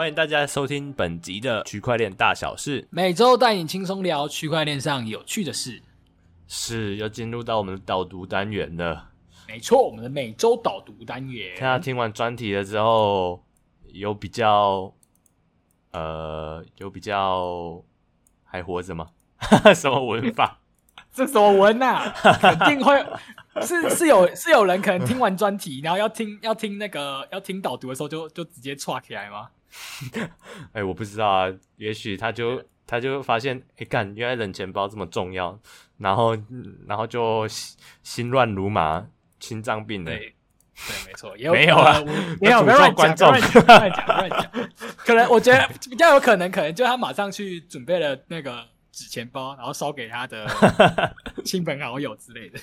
欢迎大家收听本集的区块链大小事，每周带你轻松聊区块链上有趣的事。是要进入到我们的导读单元了。没错，我们的每周导读单元。看他听完专题了之后，有比较，呃，有比较还活着吗？什么文法？这什么文啊？肯定会是是有是有人可能听完专题，然后要听要听那个要听导读的时候就，就就直接岔起来吗？哎、欸，我不知道啊。也许他就他就发现，哎、欸，干，原来冷钱包这么重要，然后然后就心乱如麻，心脏病的。对，对，没错，也有没有啊，没有，没有乱讲，乱讲，乱讲，乱讲。可能我觉得比较有可能，可能就他马上去准备了那个。纸钱包，然后烧给他的 亲朋好友之类的。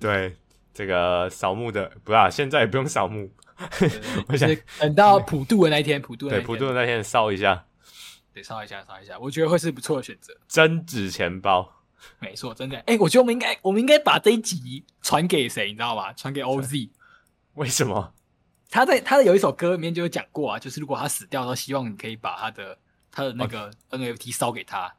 对，这个扫墓的不啊，现在也不用扫墓。对对对 我想等到普渡的那一天，普渡对普渡的那天烧一下，得烧一下，烧一下，我觉得会是不错的选择。真纸钱包，没错，真的。哎、欸，我觉得我们应该，我们应该把这一集传给谁，你知道吗？传给 OZ。为什么？他在他的有一首歌里面就有讲过啊，就是如果他死掉的时候，希望你可以把他的他的那个 NFT 烧给他。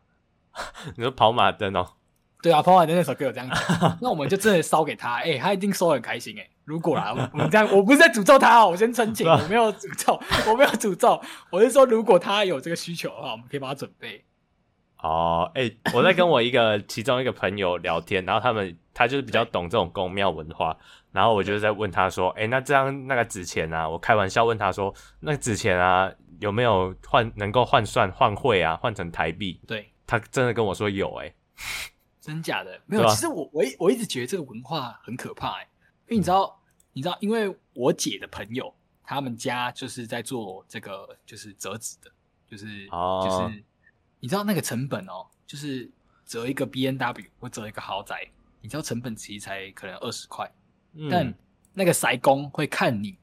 你说跑马灯哦？对啊，跑马灯那首歌有这样讲，那我们就真的烧给他，哎、欸，他一定收很开心哎。如果啦，我们这样，我不是在诅咒他哦，我先澄清，我没有诅咒，我没有诅咒，我是说，如果他有这个需求的话，我们可以帮他准备。哦，哎、欸，我在跟我一个其中一个朋友聊天，然后他们他就是比较懂这种宫庙文化，然后我就在问他说，哎、欸，那这样那个纸钱啊，我开玩笑问他说，那个纸钱啊有没有换能够换算换汇啊，换成台币？对。他真的跟我说有诶、欸，真假的没有。其实我我一我一直觉得这个文化很可怕诶、欸，因为你知道，你知道，因为我姐的朋友他们家就是在做这个，就是折纸的，就是、哦、就是你知道那个成本哦，就是折一个 B N W 或折一个豪宅，你知道成本其实才可能二十块，嗯、但那个筛工会看你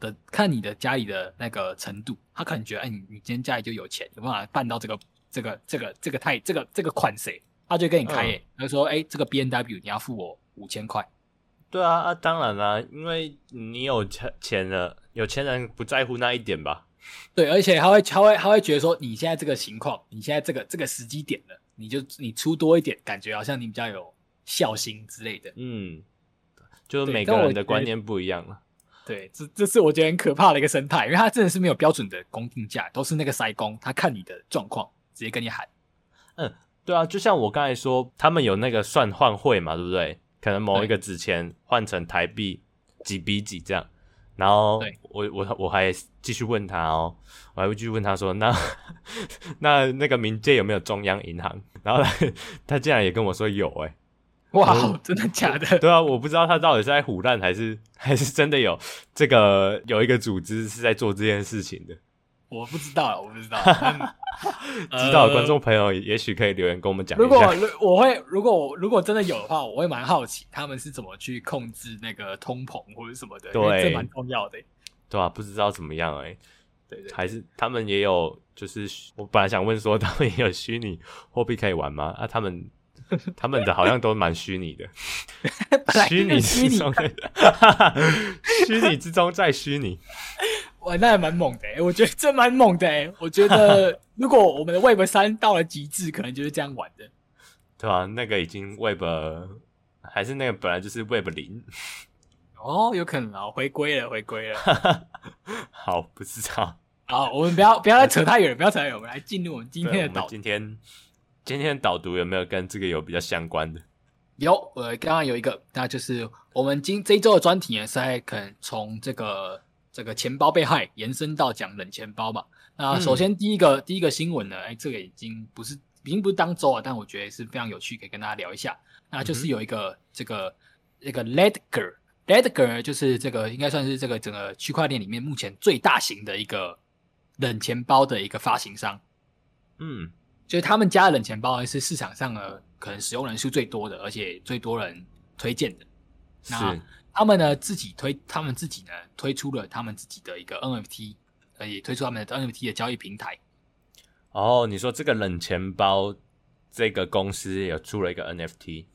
的看你的家里的那个程度，他可能觉得哎，你你今天家里就有钱，有办法办到这个。这个这个这个太这个这个款谁？他就跟你开耶，他、嗯、就说：“哎，这个 B N W 你要付我五千块。”对啊，啊，当然啦，因为你有钱钱了，有钱人不在乎那一点吧？对，而且他会他会他会觉得说，你现在这个情况，你现在这个这个时机点了，你就你出多一点，感觉好像你比较有孝心之类的。嗯，就是每个人的观念不一样了。对，这这是我觉得很可怕的一个生态，因为他真的是没有标准的公定价，都是那个塞工，他看你的状况。直接跟你喊，嗯，对啊，就像我刚才说，他们有那个算换汇嘛，对不对？可能某一个纸钱换成台币几比几这样，然后我我我还继续问他哦，我还会继续问他说，那 那那个冥界有没有中央银行？然后他他竟然也跟我说有，哎，哇，真的假的？对啊，我不知道他到底是在唬烂还是还是真的有这个有一个组织是在做这件事情的。我不知道，我不知道。知道的观众朋友也许可以留言跟我们讲一下。如果我会，如果我如果真的有的话，我会蛮好奇他们是怎么去控制那个通膨或者什么的。对，这蛮重要的。对啊，不知道怎么样哎、欸。对，对对，还是他们也有，就是我本来想问说，他们也有虚拟货币可以玩吗？啊，他们他们的好像都蛮虚拟的，虚拟之中，虚拟之中再虚拟。哇，那还蛮猛的、欸、我觉得这蛮猛的、欸、我觉得 如果我们的 Web 三到了极致，可能就是这样玩的，对吧、啊？那个已经 Web 还是那个本来就是 Web 零哦，有可能啊，回归了，回归了。好，不知道。好，我们不要不要再扯太远，不要扯太远，我们来进入我们今天的导。今天今天的导读有没有跟这个有比较相关的？有，呃，刚刚有一个，那就是我们今这一周的专题呢，是在可能从这个。这个钱包被害，延伸到讲冷钱包嘛。那首先第一个、嗯、第一个新闻呢，哎，这个已经不是已经不是当周啊，但我觉得是非常有趣，可以跟大家聊一下。那就是有一个、嗯、这个这个 Ledger，Ledger 就是这个应该算是这个整个区块链里面目前最大型的一个冷钱包的一个发行商。嗯，就是他们家的冷钱包是市场上呢可能使用人数最多的，而且最多人推荐的。是。他们呢自己推，他们自己呢推出了他们自己的一个 NFT，呃，也推出他们的 NFT 的交易平台。哦，你说这个冷钱包这个公司也出了一个 NFT？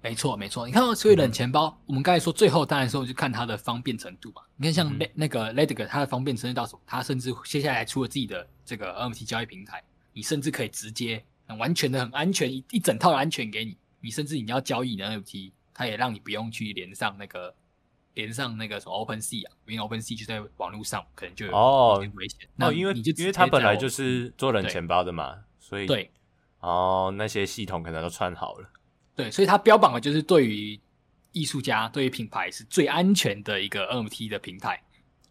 没错，没错。你看到所以冷钱包，嗯、我们刚才说最后当然说就看它的方便程度嘛。你看像那那个 Ledger 它的方便程度到什么？它甚至接下来出了自己的这个 NFT 交易平台，你甚至可以直接很完全的很安全一一整套的安全给你。你甚至你要交易的 NFT，它也让你不用去连上那个连上那个什么 OpenSea 啊，因为 OpenSea 就在网络上，可能就有点危险。哦，因为你就因为它本来就是做冷钱包的嘛，所以对哦，那些系统可能都串好了。对，所以它标榜的就是对于艺术家、对于品牌是最安全的一个 NFT 的平台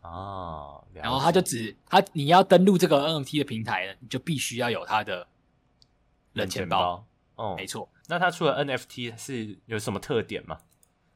啊。然后它就只它你要登录这个 NFT 的平台呢，你就必须要有它的冷钱包。包哦，没错。那它除了 NFT 是有什么特点吗？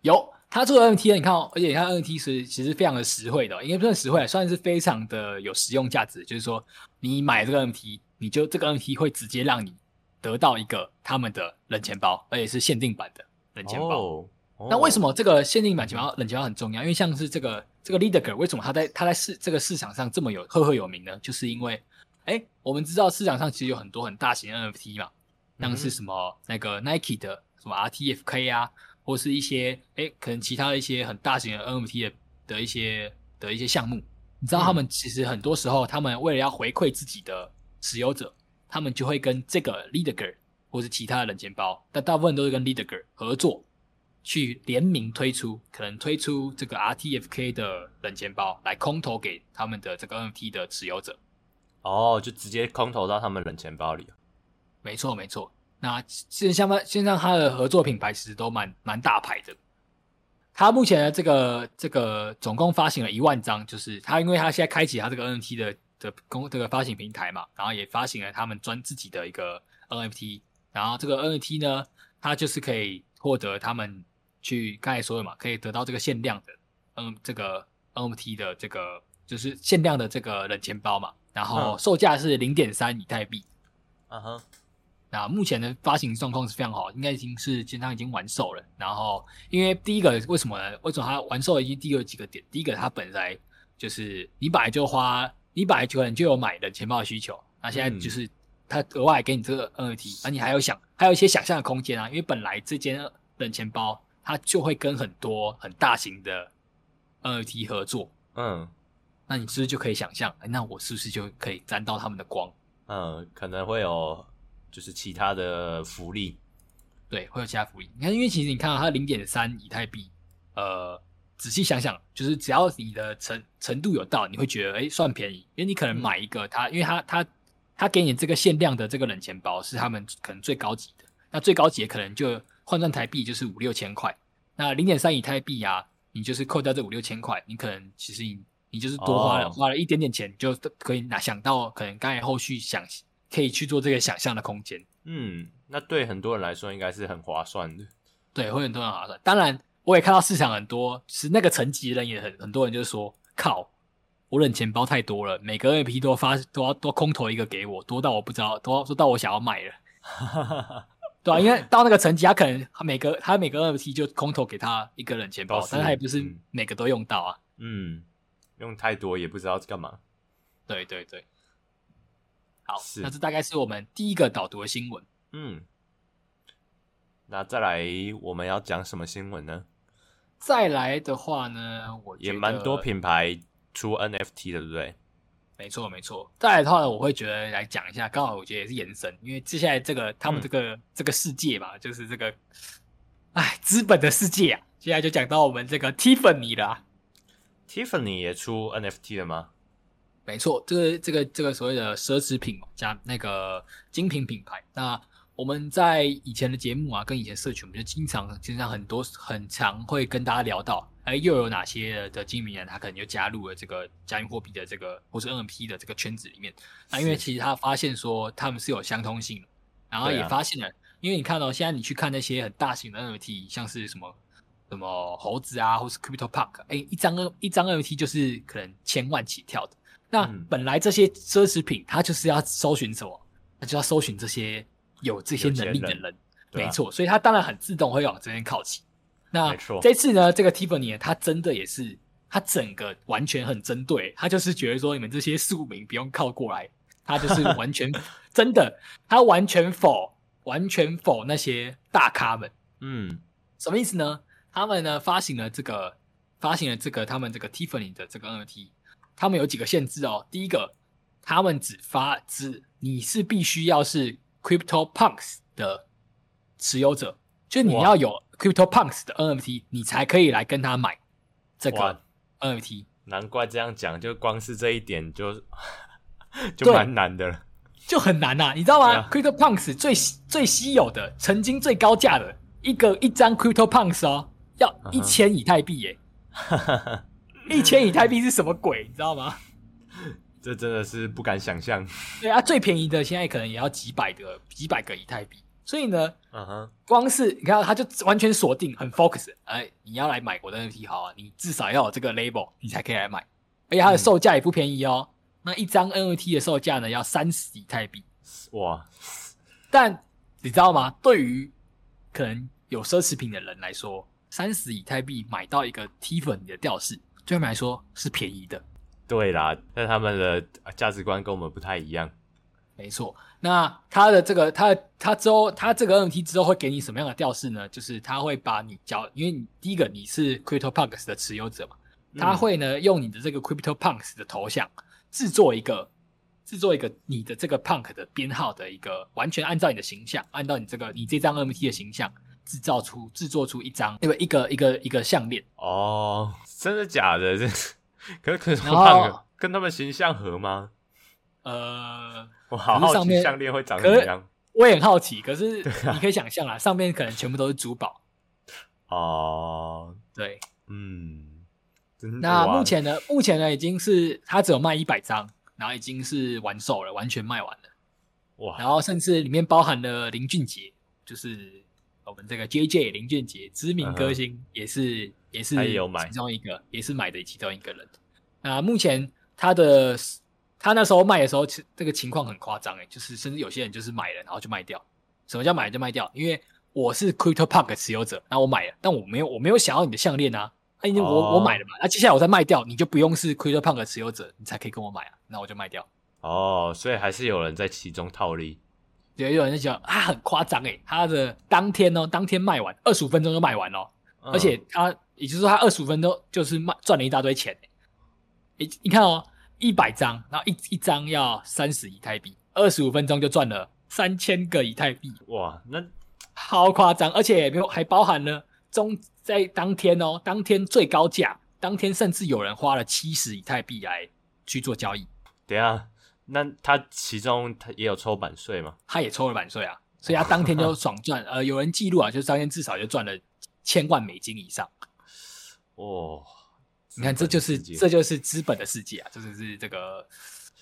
有，它除了 NFT 呢，你看哦，而且它 NFT 是其实非常的实惠的，哦，应该不算实惠，算是非常的有实用价值。就是说，你买这个 NFT，你就这个 NFT 会直接让你。得到一个他们的冷钱包，而且是限定版的冷钱包。Oh, oh. 那为什么这个限定版钱包冷钱包很重要？因为像是这个这个 Lideger 为什么他在他在市这个市场上这么有赫赫有名呢？就是因为，哎，我们知道市场上其实有很多很大型 NFT 嘛，像是什么那个 Nike 的什么 RTFK 啊，或是一些哎可能其他的一些很大型的 NFT 的的一些的一些项目。你知道他们其实很多时候，他们为了要回馈自己的持有者。他们就会跟这个 Leaderger 或是其他的冷钱包，但大部分都是跟 Leaderger 合作，去联名推出，可能推出这个 RTFK 的冷钱包来空投给他们的这个 NFT 的持有者。哦，就直接空投到他们冷钱包里。没错，没错。那现在现在他的合作品牌其实都蛮蛮大牌的。他目前的这个这个总共发行了一万张，就是他因为他现在开启他这个 NFT 的。的公这个发行平台嘛，然后也发行了他们专自己的一个 NFT，然后这个 NFT 呢，它就是可以获得他们去刚才说的嘛，可以得到这个限量的，嗯，这个 NFT 的这个就是限量的这个冷钱包嘛，然后售价是零点三以太币，嗯哼，那目前的发行状况是非常好，应该已经是基本上已经完售了。然后因为第一个为什么呢？为什么它完售已经第二几个点？第一个它本来就是你本来就花。你本来可能就有买的钱包的需求，那现在就是他额外给你这个 NFT，那你还有想还有一些想象的空间啊，因为本来这间冷钱包它就会跟很多很大型的 NFT 合作，嗯，那你是不是就可以想象，哎，那我是不是就可以沾到他们的光？嗯，可能会有就是其他的福利，对，会有其他福利。你看，因为其实你看到它零点三以太币，呃。仔细想想，就是只要你的程程度有到，你会觉得哎、欸，算便宜，因为你可能买一个它，因为它它它给你这个限量的这个冷钱包是他们可能最高级的，那最高级的可能就换算台币就是五六千块，那零点三以太币啊，你就是扣掉这五六千块，你可能其实你你就是多花了、哦、花了一点点钱，就可以拿想到可能刚才后续想可以去做这个想象的空间。嗯，那对很多人来说应该是很划算的，对，会很多人划算，当然。我也看到市场很多，是那个层级的人也很很多人就是说，靠，我冷钱包太多了，每个 AP 都发都要都空投一个给我，多到我不知道，多说到我想要卖了，对啊，因为到那个层级，他可能他每个他每个 NFT 就空投给他一个冷钱包，但是他也不是每个都用到啊，嗯，用太多也不知道干嘛，对对对，好，是那这大概是我们第一个导读的新闻，嗯，那再来我们要讲什么新闻呢？再来的话呢，我觉得也蛮多品牌出 NFT 的，对不对？没错，没错。再来的话呢，我会觉得来讲一下，刚好我觉得也是延伸，因为接下来这个他们这个、嗯、这个世界吧，就是这个，哎，资本的世界啊。接下来就讲到我们这个 Tiffany 了。Tiffany 也出 NFT 了吗？没错，这个这个这个所谓的奢侈品嘛，加那个精品品牌，那。我们在以前的节目啊，跟以前社群，我们就经常、经常很多、很常会跟大家聊到，哎，又有哪些的精明人，他可能就加入了这个加密货币的这个或是 NFT 的这个圈子里面。那因为其实他发现说他们是有相通性的，然后也发现了，因为你看到、哦、现在你去看那些很大型的 NFT，像是什么什么猴子啊，或是 Crypto Park，哎，一张一张 NFT 就是可能千万起跳的。那本来这些奢侈品，它就是要搜寻什么？它就要搜寻这些。有这些能力的人，人没错，啊、所以它当然很自动会往这边靠齐。那这次呢，这个 Tiffany 他真的也是，他整个完全很针对，他就是觉得说你们这些庶民不用靠过来，他就是完全 真的，他完全否完全否那些大咖们，嗯，什么意思呢？他们呢发行了这个发行了这个他们这个 Tiffany 的这个 NFT，他们有几个限制哦。第一个，他们只发只你是必须要是 Crypto Punks 的持有者，就你要有 Crypto Punks 的 NFT，你才可以来跟他买这个 NFT。难怪这样讲，就光是这一点就 就蛮难的了，就很难呐、啊，你知道吗、啊、？Crypto Punks 最最稀有的，曾经最高价的一个一张 Crypto Punks 哦，要一千以太币耶！一千、uh. 以太币是什么鬼？你知道吗？这真的是不敢想象。对啊，最便宜的现在可能也要几百个几百个以太币。所以呢，嗯哼、uh，huh. 光是你看，他就完全锁定很 focus，哎，你要来买我的 NFT 好啊，你至少要有这个 label，你才可以来买，而且它的售价也不便宜哦。嗯、那一张 NFT 的售价呢，要三十以太币，哇！但你知道吗？对于可能有奢侈品的人来说，三十以太币买到一个 Tiffany 的吊饰，对他们来说是便宜的。对啦，但他们的价值观跟我们不太一样。没错。那他的这个，他他之后，他这个 NFT 之后会给你什么样的调式呢？就是他会把你交，因为你第一个你是 CryptoPunks 的持有者嘛，他会呢用你的这个 CryptoPunks 的头像制作一个制作一个你的这个 Punk 的编号的一个，完全按照你的形象，按照你这个你这张 NFT 的形象制造出制作出一张，因为一个一个一个项链哦，真的假的？这 可是可是 Punk 跟他们形象合吗？呃。我好好奇项链会长怎么样？我也很好奇，可是你可以想象啊，上面可能全部都是珠宝。哦，对，嗯。那目前呢？目前呢，已经是它只有卖一百张，然后已经是完售了，完全卖完了。哇！然后甚至里面包含了林俊杰，就是我们这个 JJ 林俊杰，知名歌星，也是也是其中一个，也是买的其中一个人。那目前他的。他那时候卖的时候，其这个情况很夸张诶，就是甚至有些人就是买了，然后就卖掉。什么叫买了就卖掉？因为我是 Crypto Park 持有者，那我买了，但我没有我没有想要你的项链啊，那因为我、哦、我买了嘛，那接下来我再卖掉，你就不用是 CryptoPunk 持有者，你才可以跟我买啊，那我就卖掉。哦，所以还是有人在其中套利。对，有人就讲他，很夸张诶，他的当天哦，当天卖完，二十五分钟就卖完了，嗯、而且他也就是说他二十五分钟就是卖赚了一大堆钱。你你看哦。一百张，然后一一张要三十以太币，二十五分钟就赚了三千个以太币，哇，那好夸张！而且没有还包含了中在当天哦，当天最高价，当天甚至有人花了七十以太币来去做交易。等下，那他其中他也有抽版税吗？他也抽了版税啊，所以他当天就爽赚。呃，有人记录啊，就是当天至少就赚了千万美金以上。哦。你看，这就是这就是资本的世界啊！这就是这个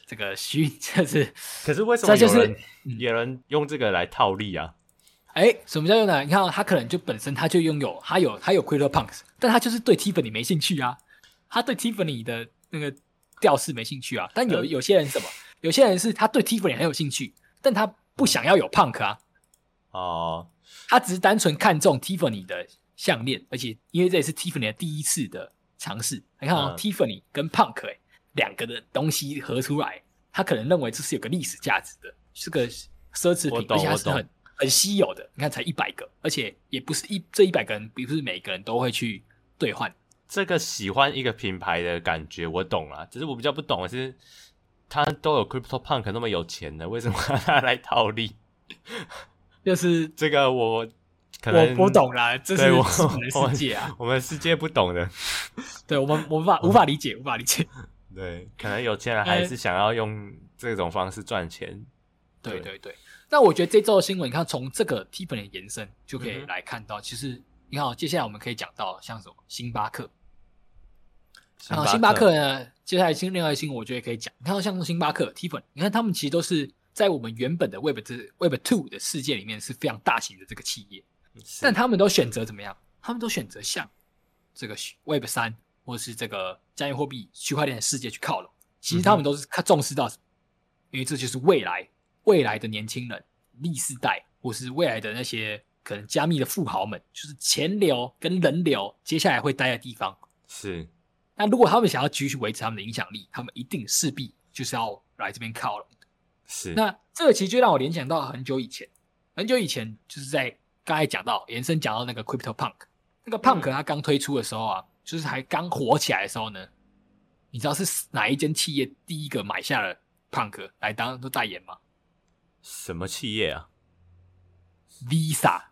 这个虚，就是。可是为什么有人有人用这个来套利啊？哎、嗯，什么叫用呢？你看，他可能就本身他就拥有，他有他有 CryptoPunks，但他就是对 Tiffany 没兴趣啊。他对 Tiffany 的那个调式没兴趣啊。但有有些人什么？有些人是他对 Tiffany 很有兴趣，但他不想要有 Punk 啊。哦。他只是单纯看中 Tiffany 的项链，而且因为这也是 Tiffany 的第一次的。尝试，你看啊、Tiffany 跟 Punk 哎，两个的东西合出来，他可能认为这是有个历史价值的，是个奢侈品，而且它是很很稀有的。你看才一百个，而且也不是一这一百个人，并不是每个人都会去兑换。这个喜欢一个品牌的感觉，我懂了。只是我比较不懂的是，他都有 Crypto Punk 那么有钱的，为什么 他来套利？就是这个我。可能我不懂啦，这是我们的世界啊，我，我们世界不懂的，对我们我无法无法理解，无法理解。对，可能有钱人还是想要用这种方式赚钱。欸、对对对，对，那我觉得这周的新闻，你看从这个 Tiffany 的延伸就可以来看到，嗯、其实你看，接下来我们可以讲到像什么星巴克，然后星巴克呢，接下来新另外一个新闻，我觉得可以讲。你看，像星巴克、Tiffany，你看他们其实都是在我们原本的 Web 之 Web Two 的世界里面是非常大型的这个企业。但他们都选择怎么样？他们都选择向这个 Web 三或是这个加密货币区块链的世界去靠拢。其实他们都是看重视到什么？因为这就是未来未来的年轻人、历世代，或是未来的那些可能加密的富豪们，就是钱流跟人流接下来会待的地方。是。那如果他们想要继续维持他们的影响力，他们一定势必就是要来这边靠拢。是。那这个其实就让我联想到很久以前，很久以前就是在。刚才讲到延伸讲到那个 Crypto Punk，那个 Punk 它刚推出的时候啊，嗯、就是还刚火起来的时候呢，你知道是哪一间企业第一个买下了 Punk 来当做代言吗？什么企业啊？Visa，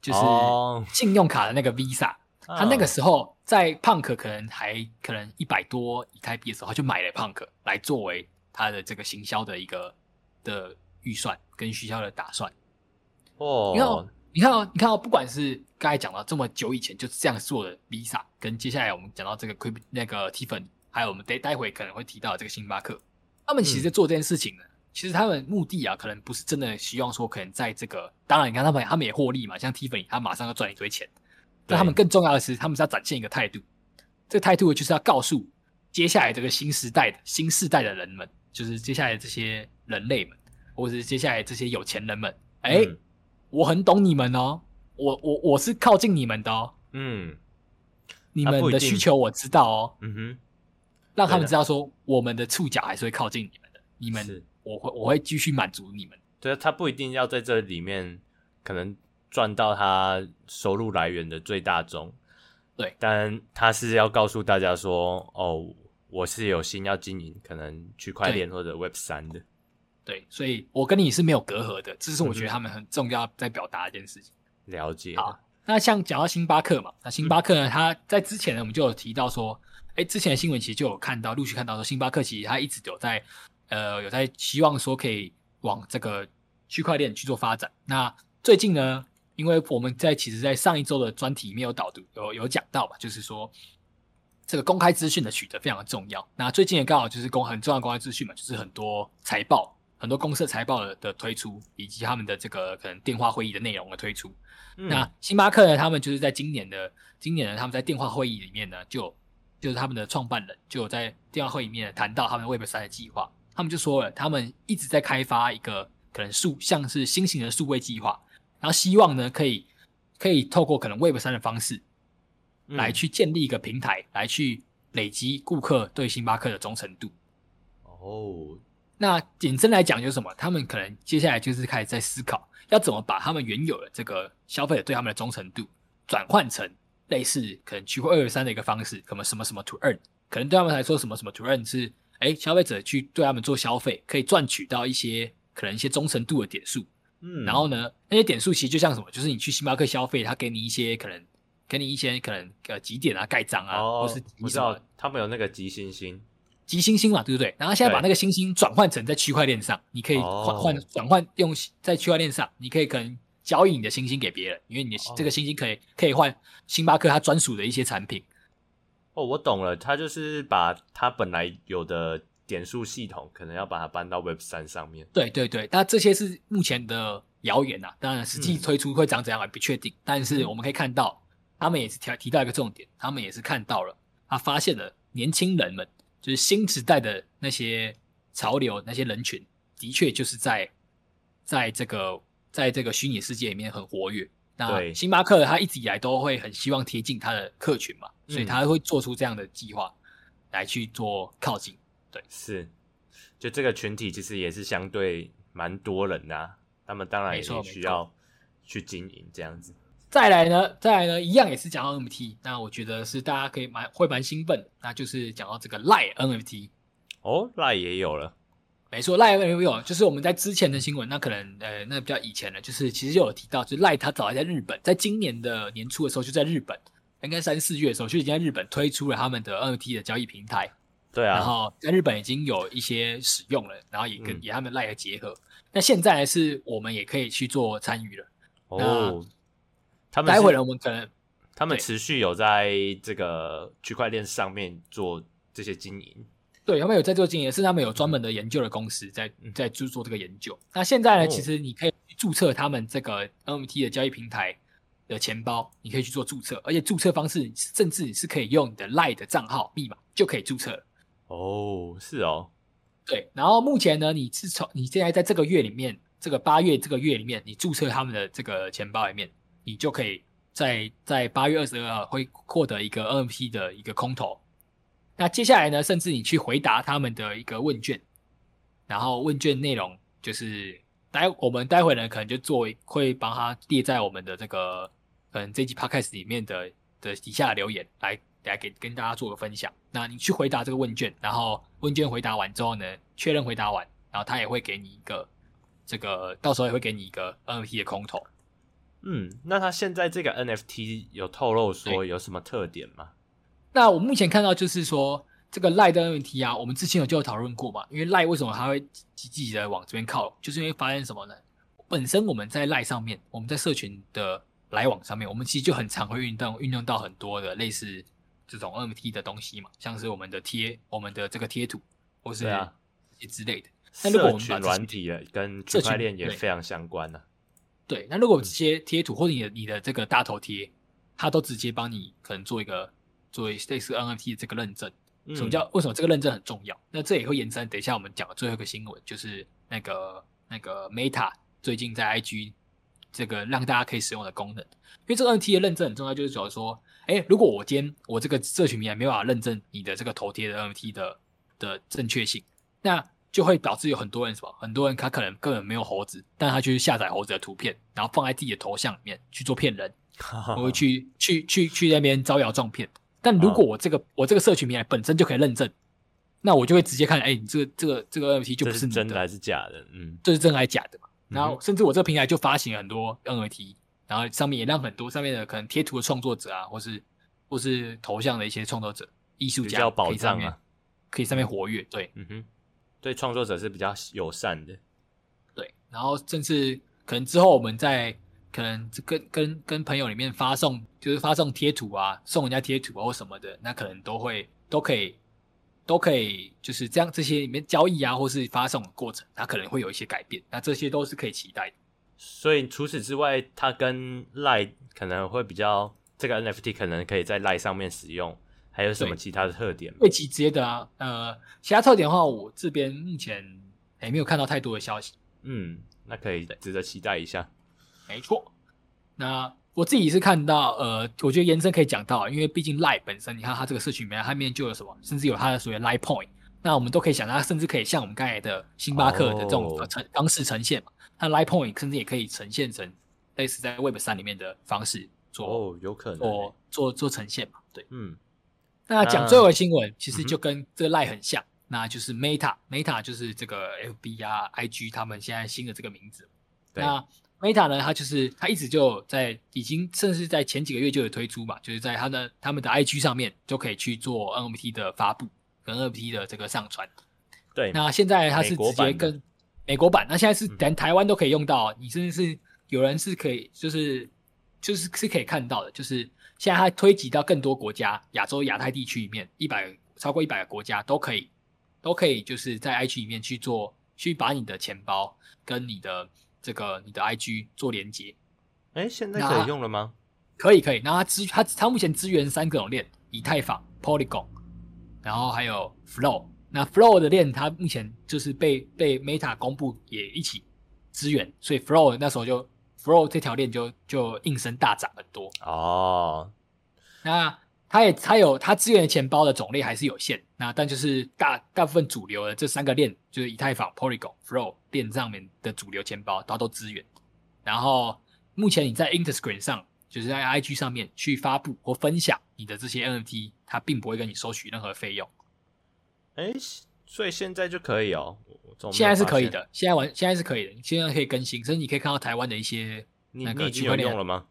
就是信用卡的那个 Visa，他、oh. 那个时候在 Punk 可能还可能一百多以太币的时候，他就买了 Punk 来作为他的这个行销的一个的预算跟需要的打算。哦、oh.，你看，你看哦，你看哦，不管是刚才讲到这么久以前就是这样做的 Visa，跟接下来我们讲到这个那个 Tiffany，还有我们待待会可能会提到的这个星巴克，他们其实做这件事情呢。嗯其实他们目的啊，可能不是真的希望说，可能在这个，当然你看他们，他们也获利嘛，像 Tiffany，他马上要赚一堆钱。但他们更重要的是，他们是要展现一个态度，这个态度就是要告诉接下来这个新时代的新世代的人们，就是接下来这些人类们，或者是接下来这些有钱人们，哎、嗯，我很懂你们哦，我我我是靠近你们的哦，嗯，你们的需求我知道哦，嗯哼，让他们知道说，我们的触角还是会靠近你们的，你们。我会我会继续满足你们。对，他不一定要在这里面可能赚到他收入来源的最大宗。对，但他是要告诉大家说，哦，我是有心要经营可能区块链或者 Web 三的。对，所以我跟你是没有隔阂的，这是我觉得他们很重要在表达一件事情。了解。好，那像讲到星巴克嘛，那星巴克呢，他、嗯、在之前呢，我们就有提到说，哎，之前的新闻其实就有看到，陆续看到说，星巴克其实他一直有在。呃，有在希望说可以往这个区块链去做发展。那最近呢，因为我们在其实，在上一周的专题里面有导读，有有讲到嘛，就是说这个公开资讯的取得非常的重要。那最近也刚好就是公很重要的公开资讯嘛，就是很多财报、很多公司财报的的推出，以及他们的这个可能电话会议的内容的推出。嗯、那星巴克呢，他们就是在今年的今年呢，他们在电话会议里面呢，就就是他们的创办人就有在电话会议里面谈到他们 Web 三的计划。他们就说了，他们一直在开发一个可能数像是新型的数位计划，然后希望呢可以可以透过可能 Web 三的方式，来去建立一个平台，嗯、来去累积顾客对星巴克的忠诚度。哦，那简单来讲就是什么？他们可能接下来就是开始在思考，要怎么把他们原有的这个消费者对他们的忠诚度转换成类似可能区块二三的一个方式，可能什么什么 to earn，可能对他们来说什么什么 to earn 是。哎，消费者去对他们做消费，可以赚取到一些可能一些忠诚度的点数。嗯，然后呢，那些点数其实就像什么，就是你去星巴克消费，他给你一些可能，给你一些可能呃几点啊、盖章啊，哦、或是我知道他们有那个集星星，集星星嘛，对不对？然后现在把那个星星转换成在区块链上，你可以换换转换用在区块链上，你可以可能交易你的星星给别人，因为你的这个星星可以、哦、可以换星巴克它专属的一些产品。哦，我懂了，他就是把他本来有的点数系统，可能要把它搬到 Web 三上面。对对对，那这些是目前的谣言呐，当然实际推出会长怎样还不确定。嗯。但是我们可以看到，他们也是提提到一个重点，他们也是看到了，他发现了年轻人们，就是新时代的那些潮流，那些人群，的确就是在在这个在这个虚拟世界里面很活跃。那星巴克他一直以来都会很希望贴近他的客群嘛，所以他会做出这样的计划来去做靠近。对，是，就这个群体其实也是相对蛮多人呐，啊，他们当然也是需要去经营这样子。再来呢，再来呢，一样也是讲到 NFT，那我觉得是大家可以蛮会蛮兴奋，那就是讲到这个 LINE NFT。哦，LINE 也有了。没错，LINE 也有，就是我们在之前的新闻，那可能呃，那比较以前的，就是其实就有提到，就是 LINE 它早在日本，在今年的年初的时候就在日本，应该三四月的时候就已经在日本推出了他们的 NFT 的交易平台。对啊，然后在日本已经有一些使用了，然后也跟、嗯、也他们 LINE 结合。那现在是我们也可以去做参与了。哦，他们待会儿我们可能他们持续有在这个区块链上面做这些经营。对，他们有在做经营，是他们有专门的研究的公司在在做做这个研究。那现在呢，其实你可以注册他们这个 NFT 的交易平台的钱包，你可以去做注册，而且注册方式甚至是可以用你的 LINE 的账号密码就可以注册了。哦，是哦，对。然后目前呢，你是从你现在在这个月里面，这个八月这个月里面，你注册他们的这个钱包里面，你就可以在在八月二十二号会获得一个 NFT 的一个空投。那接下来呢，甚至你去回答他们的一个问卷，然后问卷内容就是待我们待会呢，可能就作为会帮他列在我们的这个可能这集 podcast 里面的的底下留言来来给跟大家做个分享。那你去回答这个问卷，然后问卷回答完之后呢，确认回答完，然后他也会给你一个这个，到时候也会给你一个 NFT 的空投。嗯，那他现在这个 NFT 有透露说有什么特点吗？那我目前看到就是说。这个赖的 NFT 啊，我们之前有就有讨论过嘛？因为赖为什么它会积极的往这边靠，就是因为发现什么呢？本身我们在赖上面，我们在社群的来往上面，我们其实就很常会运动运用到很多的类似这种 NFT 的东西嘛，像是我们的贴，我们的这个贴图，或是一些之类的。那如果我们把软体跟区块链也非常相关呢、啊。对，那如果这些贴图或者你的你的这个大头贴，它都直接帮你可能做一个作为类似 NFT 的这个认证。什么叫为什么这个认证很重要？那这也会延伸。等一下我们讲的最后一个新闻，就是那个那个 Meta 最近在 IG 这个让大家可以使用的功能。因为这个 NFT 的认证很重要，就是主要说，哎，如果我今天我这个社群平台没办法认证你的这个头贴的 NFT 的的正确性，那就会导致有很多人什么，很多人他可能根本没有猴子，但他去下载猴子的图片，然后放在自己的头像里面去做骗人，我会去去去去那边招摇撞骗。但如果我这个、哦、我这个社群平台本身就可以认证，那我就会直接看，哎、欸，你这个这个这个 NFT 就不是，你的是真的还是假的？嗯，这是真还是假的嘛？然后甚至我这个平台就发行了很多 NFT，然后上面也让很多上面的可能贴图的创作者啊，或是或是头像的一些创作者、艺术家，保障啊，可以上面活跃。对，嗯哼，对创作者是比较友善的。对，然后甚至可能之后我们在。可能跟跟跟朋友里面发送，就是发送贴图啊，送人家贴图啊或什么的，那可能都会都可以都可以，就是这样这些里面交易啊，或是发送的过程，它可能会有一些改变，那这些都是可以期待的。所以除此之外，它跟 LINE 可能会比较，这个 NFT 可能可以在 LINE 上面使用，还有什么其他的特点？会直接的啊，呃，其他特点的话，我这边目前还没有看到太多的消息。嗯，那可以值得期待一下。没错，那我自己是看到，呃，我觉得延伸可以讲到，因为毕竟 LINE 本身，你看它这个社群里面，它里面就有什么，甚至有它的所谓 LINE Point，那我们都可以想到，它甚至可以像我们刚才的星巴克的这种呈方式呈现嘛，它 LINE Point 甚至也可以呈现成类似在 Web 三里面的方式做，哦，有可能做做做呈现嘛，对，嗯，那讲最后的新闻，其实就跟这个 LINE 很像，嗯、那就是 Meta，Meta 就是这个 FB 啊，IG 他们现在新的这个名字，对那。Meta 呢，它就是它一直就在已经，甚至在前几个月就有推出嘛，就是在它的他们的 IG 上面就可以去做 NFT 的发布跟 NFT 的这个上传。对，那现在它是直接跟美国版，那现在是连台湾都可以用到，你甚至是有人是可以，就是就是是可以看到的，就是现在它推及到更多国家，亚洲、亚太地区里面一百超过一百个国家都可以，都可以就是在 IG 里面去做，去把你的钱包跟你的。这个你的 IG 做连接，哎，现在可以用了吗？可以，可以。然后它支它它目前支援三个种链：以太坊、Polygon，然后还有 Flow。那 Flow 的链它目前就是被被 Meta 公布也一起支援，所以 Flow 那时候就 Flow 这条链就就应声大涨很多哦。那它也它有它支援的钱包的种类还是有限，那但就是大大部分主流的这三个链，就是以太坊、Polygon、Flow 链上面的主流钱包，它都支援。然后目前你在 Interscreen 上，就是在 IG 上面去发布或分享你的这些 NFT，它并不会跟你收取任何费用。哎，所以现在就可以哦？现在是可以的，现在玩现在是可以的，现在可以更新，所以你可以看到台湾的一些那个区块链用了吗？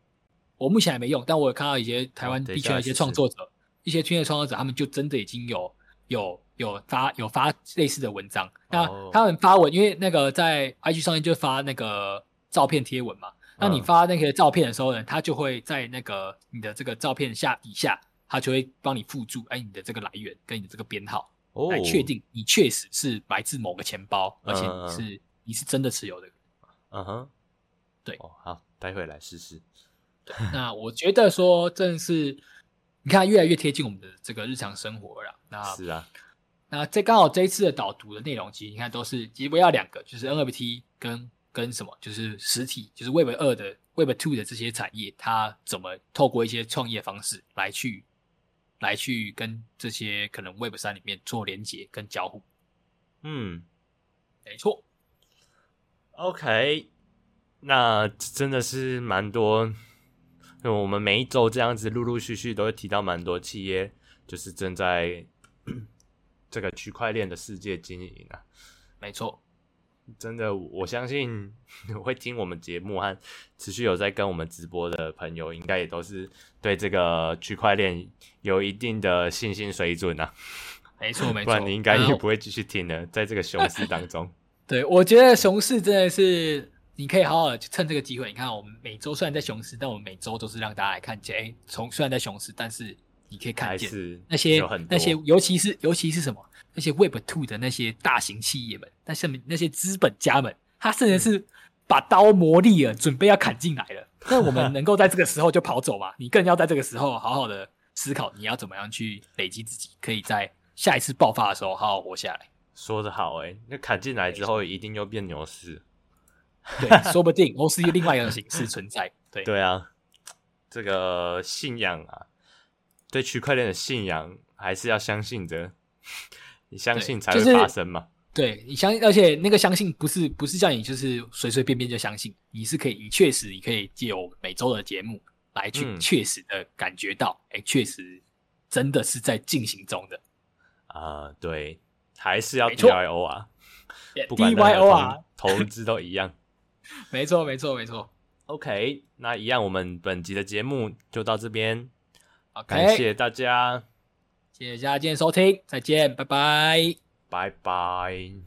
我目前还没用，但我有看到一些台湾地区的一些创作者，一些区块创作者，他们就真的已经有有有发有发类似的文章。那他们发文，因为那个在 IG 上面就发那个照片贴文嘛。那你发那个照片的时候呢，他就会在那个你的这个照片下底下，他就会帮你附注，哎，你的这个来源跟你的这个编号，来确定你确实是来自某个钱包，而且你是你是真的持有的。嗯哼，对，好，待会来试试。那我觉得说，正是你看越来越贴近我们的这个日常生活了。那是啊，那这刚好这一次的导读的内容，其实你看都是其实围绕两个，就是 NFT 跟跟什么，就是实体，就是 Web 二的 Web Two 的这些产业，它怎么透过一些创业方式来去来去跟这些可能 Web 三里面做连接跟交互。嗯，没错。OK，那真的是蛮多。我们每一周这样子陆陆续续都会提到蛮多企业，就是正在 这个区块链的世界经营啊。没错，真的，我相信 会听我们节目和持续有在跟我们直播的朋友，应该也都是对这个区块链有一定的信心水准啊。没错，没错，不然你应该也不会继续听了，在这个熊市当中。对，我觉得熊市真的是你可以好好的趁这个机会。你看，我们每周虽然在熊市，但我们每周都是让大家来看见。哎，从虽然在熊市，但是你可以看见那些那些，尤其是尤其是什么那些 Web Two 的那些大型企业们，那下面那些资本家们，他甚至是把刀磨利了，准备要砍进来了。那我们能够在这个时候就跑走吗？你更要在这个时候好好的思考，你要怎么样去累积自己，可以在。下一次爆发的时候，好好活下来。说的好，哎，那砍进来之后，一定又变牛市。对，说不定牛市有另外一种形式存在。对，对啊，这个信仰啊，对区块链的信仰，还是要相信的。你相信才会发生嘛？对，就是、对你相信，而且那个相信不是不是叫你就是随随便便就相信，你是可以，你确实你可以借由每周的节目来去确实的感觉到，哎、嗯，确实真的是在进行中的。啊、呃，对，还是要 DYO 啊，不管 DYO 啊，投资都一样。没错，没错，没错。OK，那一样，我们本集的节目就到这边。Okay, 感谢大家，谢谢大家今天收听，再见，拜拜，拜拜。